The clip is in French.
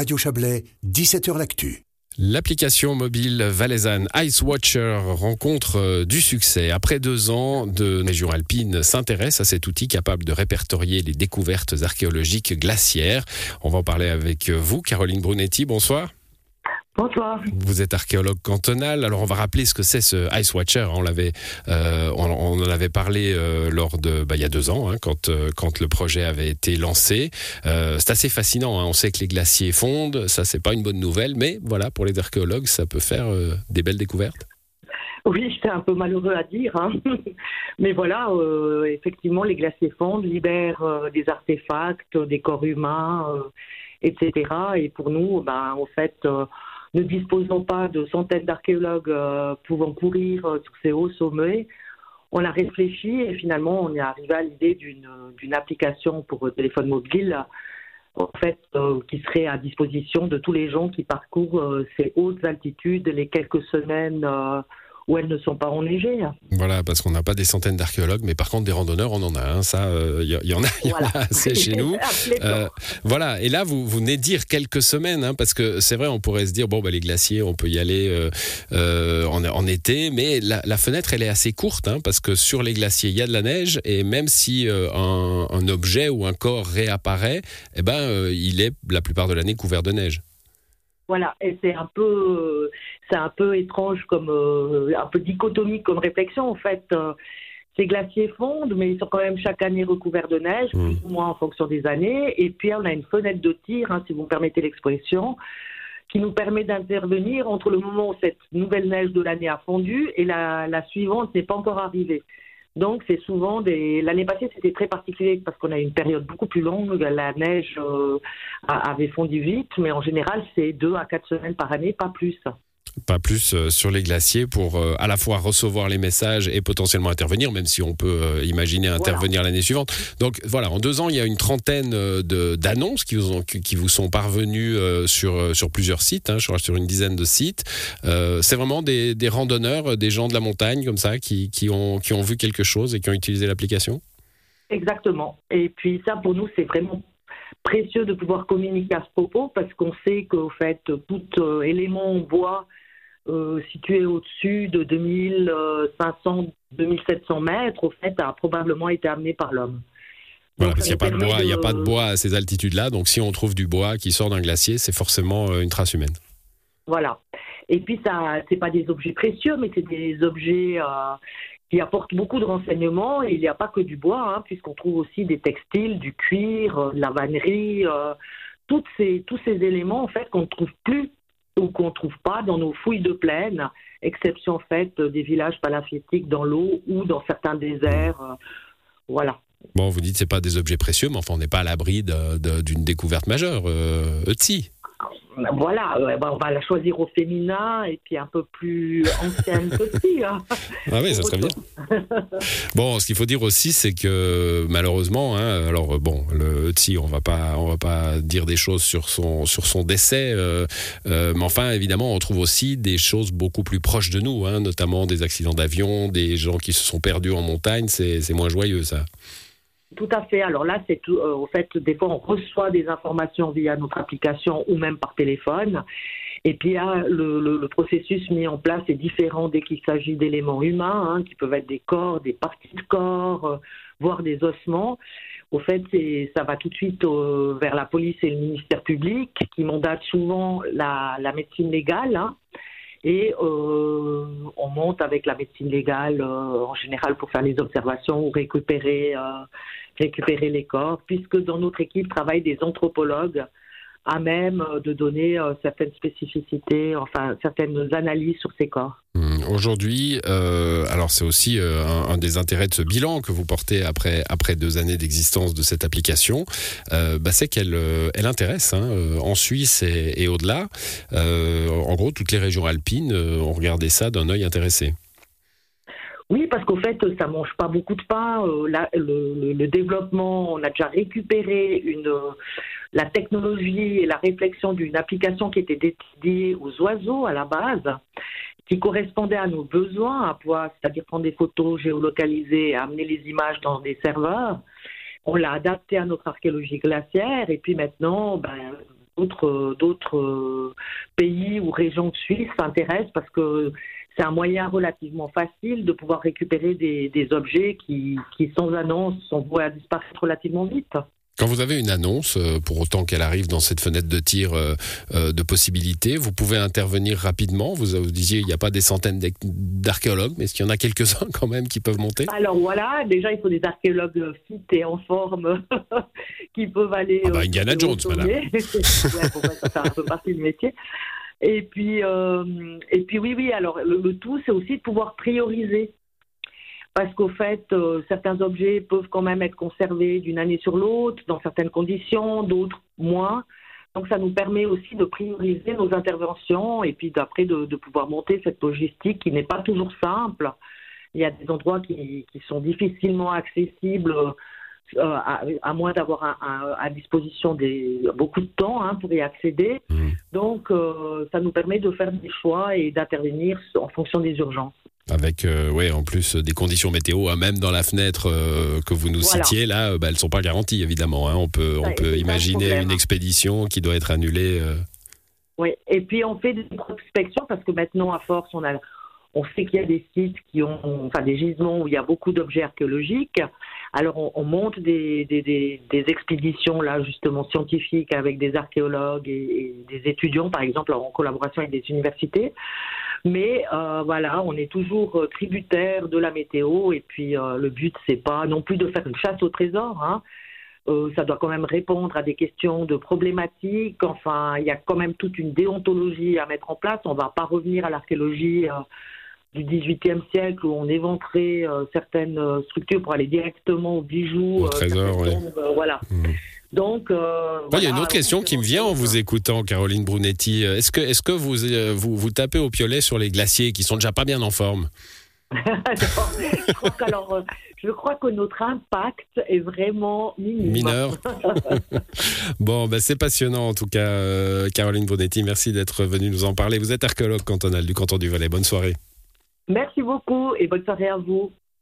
Radio Chablais, 17h L'Actu. L'application mobile valaisanne Ice Watcher rencontre euh, du succès. Après deux ans, de région alpine s'intéresse à cet outil capable de répertorier les découvertes archéologiques glaciaires. On va en parler avec vous, Caroline Brunetti. Bonsoir. Bonsoir. Vous êtes archéologue cantonal. Alors on va rappeler ce que c'est ce Ice Watcher. On l'avait, euh, on, en avait parlé euh, lors de, bah, il y a deux ans, hein, quand euh, quand le projet avait été lancé. c'est assez fascinant. Hein. On sait que les glaciers fondent. Ça c'est pas une bonne nouvelle, mais voilà pour les archéologues, ça peut faire des belles découvertes. Oui, c'était un peu malheureux à dire, hein. mais voilà, effectivement, les glaciers fondent, libèrent des artefacts, des corps humains, etc. Et pour nous, ben, en fait, ne disposons pas de centaines d'archéologues euh, pouvant courir euh, sur ces hauts sommets. On a réfléchi et finalement on est arrivé à l'idée d'une application pour téléphone mobile en fait, euh, qui serait à disposition de tous les gens qui parcourent ces hautes altitudes les quelques semaines où elles ne sont pas enneigées. Voilà, parce qu'on n'a pas des centaines d'archéologues, mais par contre des randonneurs, on en a. Hein, ça, il euh, y, en a, y en a assez chez nous. Euh, voilà, et là, vous, vous venez dire quelques semaines, hein, parce que c'est vrai, on pourrait se dire, bon, bah, les glaciers, on peut y aller euh, en, été, mais la, fenêtre, elle est assez courte, hein, parce que sur les glaciers, il y a de la neige, et même si un, un, objet ou un corps réapparaît, eh ben, il est la plupart de l'année couvert de neige. Voilà, et c'est un peu, c'est un peu étrange comme, euh, un peu dichotomique comme réflexion en fait. Euh, ces glaciers fondent, mais ils sont quand même chaque année recouverts de neige, mmh. plus ou moins en fonction des années. Et puis on a une fenêtre de tir, hein, si vous me permettez l'expression, qui nous permet d'intervenir entre le moment où cette nouvelle neige de l'année a fondu et la, la suivante n'est pas encore arrivée. Donc, c'est souvent des. L'année passée, c'était très particulier parce qu'on a une période beaucoup plus longue. La neige euh, avait fondu vite, mais en général, c'est deux à quatre semaines par année, pas plus pas plus euh, sur les glaciers pour euh, à la fois recevoir les messages et potentiellement intervenir, même si on peut euh, imaginer intervenir l'année suivante. Donc voilà, en deux ans, il y a une trentaine d'annonces qui vous, qui vous sont parvenues sur, sur plusieurs sites, hein, sur, une dizaine de sites. C'est vraiment des, des, randonneurs, des gens de la montagne comme ça, qui, qui, ont, qui ont vu quelque chose et qui ont utilisé l'application? Exactement. Et puis ça, pour nous, c'est vraiment précieux de pouvoir communiquer à ce propos parce qu'on sait qu'au fait, tout élément en bois euh, situé au-dessus de 2500, 2700 mètres, au fait, a probablement été amené par l'homme. Voilà, parce qu'il n'y a, pas de bois, il a pas de bois à ces altitudes-là, donc si on trouve du bois qui sort d'un glacier, c'est forcément euh, une trace humaine. Voilà. Et puis, ça, c'est pas des objets précieux, mais c'est des objets euh, qui apportent beaucoup de renseignements. Et il n'y a pas que du bois, hein, puisqu'on trouve aussi des textiles, du cuir, de la vannerie, toutes ces, tous ces éléments en fait qu'on ne trouve plus ou qu'on ne trouve pas dans nos fouilles de plaine, exception faite des villages palafétiques dans l'eau ou dans certains déserts. Euh, voilà. Bon, vous dites que ce pas des objets précieux, mais enfin, on n'est pas à l'abri d'une découverte majeure. Euh, voilà, on va la choisir au féminin et puis un peu plus ancienne aussi. Hein. Ah oui, ça serait bien. bon, ce qu'il faut dire aussi, c'est que malheureusement, hein, alors bon, le Tsi, on va pas, on va pas dire des choses sur son sur son décès, euh, euh, mais enfin, évidemment, on trouve aussi des choses beaucoup plus proches de nous, hein, notamment des accidents d'avion, des gens qui se sont perdus en montagne. C'est moins joyeux, ça. Tout à fait. Alors là, c'est tout. Euh, au fait, des fois, on reçoit des informations via notre application ou même par téléphone. Et puis, là, le, processus mis en place est différent dès qu'il s'agit d'éléments humains, hein, qui peuvent être des corps, des parties de corps, euh, voire des ossements. Au fait, ça va tout de suite euh, vers la police et le ministère public, qui mandatent souvent la, médecine légale. Hein. Et on monte avec la médecine légale en général pour faire les observations ou récupérer récupérer les corps, puisque dans notre équipe travaillent des anthropologues à même de donner euh, certaines spécificités, enfin certaines analyses sur ces corps. Mmh. Aujourd'hui, euh, alors c'est aussi euh, un, des intérêts de ce bilan que vous portez après, après deux années d'existence de cette application, bah, c'est qu'elle elle intéresse hein, en Suisse et, et au-delà. en gros, toutes les régions alpines ont regardé ça d'un œil intéressé. Oui, parce qu'au fait, ça mange pas beaucoup de pain. Euh, le, développement, on a déjà récupéré une, la technologie et la réflexion d'une application qui était dédiée aux oiseaux à la base, qui correspondait à nos besoins, à pouvoir, c'est-à-dire prendre des photos géolocalisées, amener les images dans des serveurs. On l'a adapté à notre archéologie glaciaire et puis maintenant, ben, d'autres d'autres pays ou régions de Suisse s'intéressent parce que c'est un moyen relativement facile de pouvoir récupérer des, objets qui, qui, sans annonce, sont voués à disparaître relativement vite. Quand vous avez une annonce, euh, pour autant qu'elle arrive dans cette fenêtre de tir euh, euh, de possibilités, vous pouvez intervenir rapidement. Vous, vous disiez, il n'y a pas des centaines d'archéologues, mais est-ce qu'il y en a quelques-uns quand même qui peuvent monter? Alors voilà, déjà, il faut des archéologues fit et en forme qui peuvent aller. Ah bah, Indiana Jones, madame. ouais, pour moi, ça fait un peu partie du métier. Et puis, et puis oui, oui, alors le tout, c'est aussi de pouvoir prioriser parce qu'au fait, euh, certains objets peuvent quand même être conservés d'une année sur l'autre, dans certaines conditions, d'autres moins. Donc ça nous permet aussi de prioriser nos interventions et puis d'après de, pouvoir monter cette logistique qui n'est pas toujours simple. Il y a des endroits qui, sont difficilement accessibles, euh, à, moins d'avoir à disposition des, beaucoup de temps hein, pour y accéder. Mmh. Donc euh, ça nous permet de faire des choix et d'intervenir en fonction des urgences. Avec, euh, ouais, en plus des conditions météo, hein, même dans la fenêtre euh, que vous nous citiez, là, bah, elles ne sont pas garanties, évidemment. Hein. On peut, on peut imaginer une expédition qui doit être annulée. Euh. Oui, et puis on fait des prospections parce que maintenant, à force, on, a, on sait qu'il y a des sites qui ont, enfin des gisements où il y a beaucoup d'objets archéologiques. Alors on, monte des, expéditions, là, justement, scientifiques avec des archéologues et, et des étudiants, par exemple, en collaboration avec des universités. Mais euh, voilà, on est toujours euh, tributaire de la météo et puis euh, le but c'est pas non plus de faire une chasse au trésor. Hein. ça doit quand même répondre à des questions de problématiques. Enfin, il y a quand même toute une déontologie à mettre en place. On ne va pas revenir à l'archéologie du XVIIIe siècle où on éventerait certaines structures pour aller directement aux bijoux. Au trésor, oui. voilà. Mmh. Donc, euh, il y a une autre question qui me vient en vous écoutant, Caroline Brunetti. Est-ce que, est-ce que vous, euh, vous, vous tapez au piolet sur les glaciers qui sont déjà pas bien en forme? Je, crois euh, je crois que notre impact est vraiment mineur. bon, ben c'est passionnant en tout cas, Caroline Brunetti. Merci d'être venue nous en parler. Vous êtes archéologue cantonal du canton du Valais. Bonne soirée. Merci beaucoup et bonne soirée à vous.